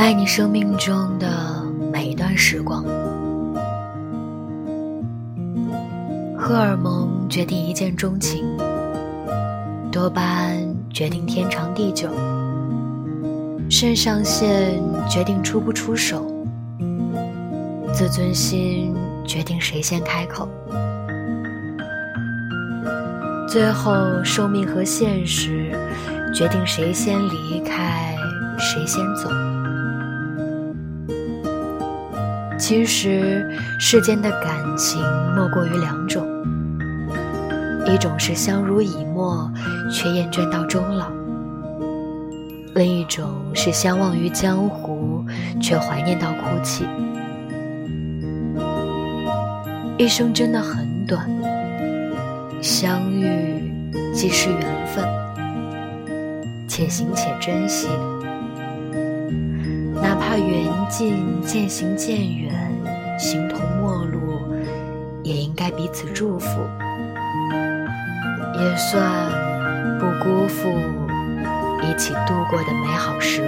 爱你生命中的每一段时光。荷尔蒙决定一见钟情，多巴胺决定天长地久，肾上腺决定出不出手，自尊心决定谁先开口，最后寿命和现实决定谁先离开，谁先走。其实，世间的感情莫过于两种：一种是相濡以沫却厌倦到终老；另一种是相忘于江湖却怀念到哭泣。一生真的很短，相遇即是缘分，且行且珍惜。怕缘尽渐行渐远，形同陌路，也应该彼此祝福，也算不辜负一起度过的美好时。